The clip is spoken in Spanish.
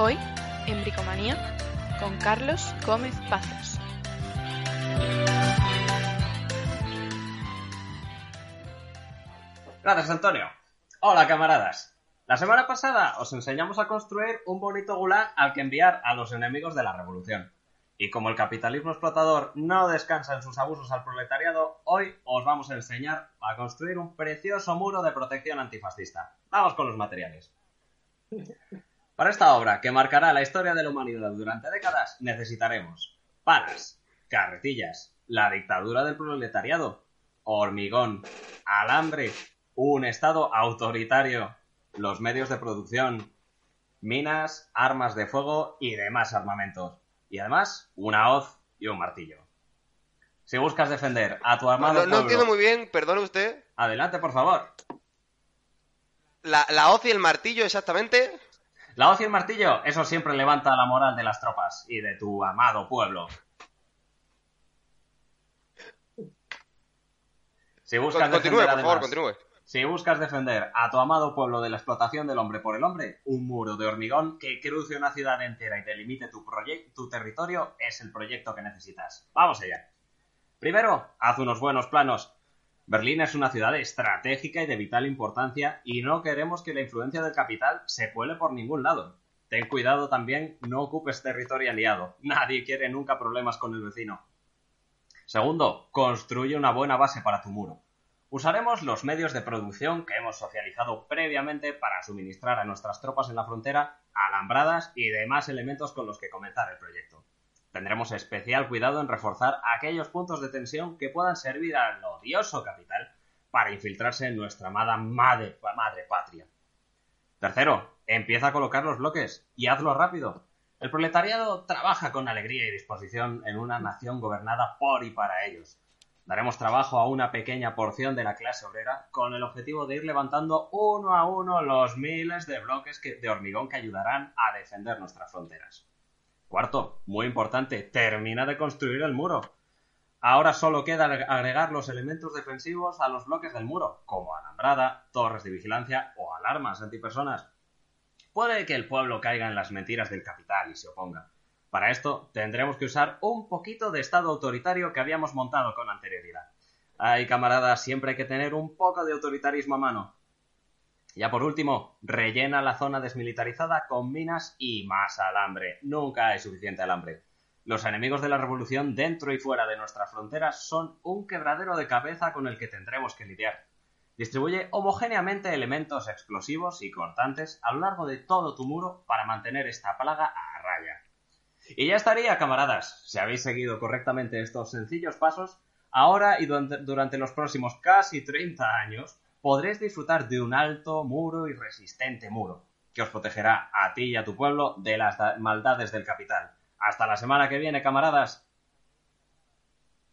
Hoy, en Bricomanía, con Carlos Gómez Pazos. Gracias, Antonio. Hola, camaradas. La semana pasada os enseñamos a construir un bonito gulag al que enviar a los enemigos de la revolución. Y como el capitalismo explotador no descansa en sus abusos al proletariado, hoy os vamos a enseñar a construir un precioso muro de protección antifascista. Vamos con los materiales. Para esta obra, que marcará la historia de la humanidad durante décadas, necesitaremos palas, carretillas, la dictadura del proletariado, hormigón, alambre, un Estado autoritario, los medios de producción, minas, armas de fuego y demás armamentos. Y además, una hoz y un martillo. Si buscas defender a tu armado No, no pueblo- entiendo muy bien, perdone usted. Adelante, por favor. La, la hoz y el martillo, exactamente. La hoz y el martillo, eso siempre levanta la moral de las tropas y de tu amado pueblo. Si buscas Continúe, defender por favor, además- continúe. Si buscas defender a tu amado pueblo de la explotación del hombre por el hombre, un muro de hormigón que cruce una ciudad entera y delimite tu, tu territorio es el proyecto que necesitas. Vamos allá. Primero, haz unos buenos planos. Berlín es una ciudad estratégica y de vital importancia y no queremos que la influencia del capital se cuele por ningún lado. Ten cuidado también, no ocupes territorio aliado. Nadie quiere nunca problemas con el vecino. Segundo, construye una buena base para tu muro. Usaremos los medios de producción que hemos socializado previamente para suministrar a nuestras tropas en la frontera alambradas y demás elementos con los que comenzar el proyecto. Tendremos especial cuidado en reforzar aquellos puntos de tensión que puedan servir al odioso capital para infiltrarse en nuestra amada madre, patria. Tercero, empieza a colocar los bloques y hazlo rápido. El proletariado trabaja con alegría y disposición en una nación gobernada por y para ellos. Daremos trabajo a una pequeña porción de la clase obrera con el objetivo de ir levantando uno a uno los miles de bloques que- de hormigón que ayudarán a defender nuestras fronteras. Cuarto, muy importante, termina de construir el muro. Ahora solo queda agregar los elementos defensivos a los bloques del muro, como alambrada, torres de vigilancia o alarmas antipersonas. Puede que el pueblo caiga en las mentiras del capital y se oponga. Para esto tendremos que usar un poquito de estado autoritario que habíamos montado con anterioridad. Ay, camaradas, siempre hay que tener un poco de autoritarismo a mano. Ya por último, rellena la zona desmilitarizada con minas y más alambre. Nunca hay suficiente alambre. Los enemigos de la revolución dentro y fuera de nuestras fronteras son un quebradero de cabeza con el que tendremos que lidiar. Distribuye homogéneamente elementos explosivos y cortantes a lo largo de todo tu muro para mantener esta plaga a raya. Y ya estaría, camaradas. Si habéis seguido correctamente estos sencillos pasos, ahora y durante, los próximos casi 30 años podréis disfrutar de un alto muro y resistente muro, que os protegerá a ti y a tu pueblo de las da- maldades del capital. Hasta la semana que viene, camaradas.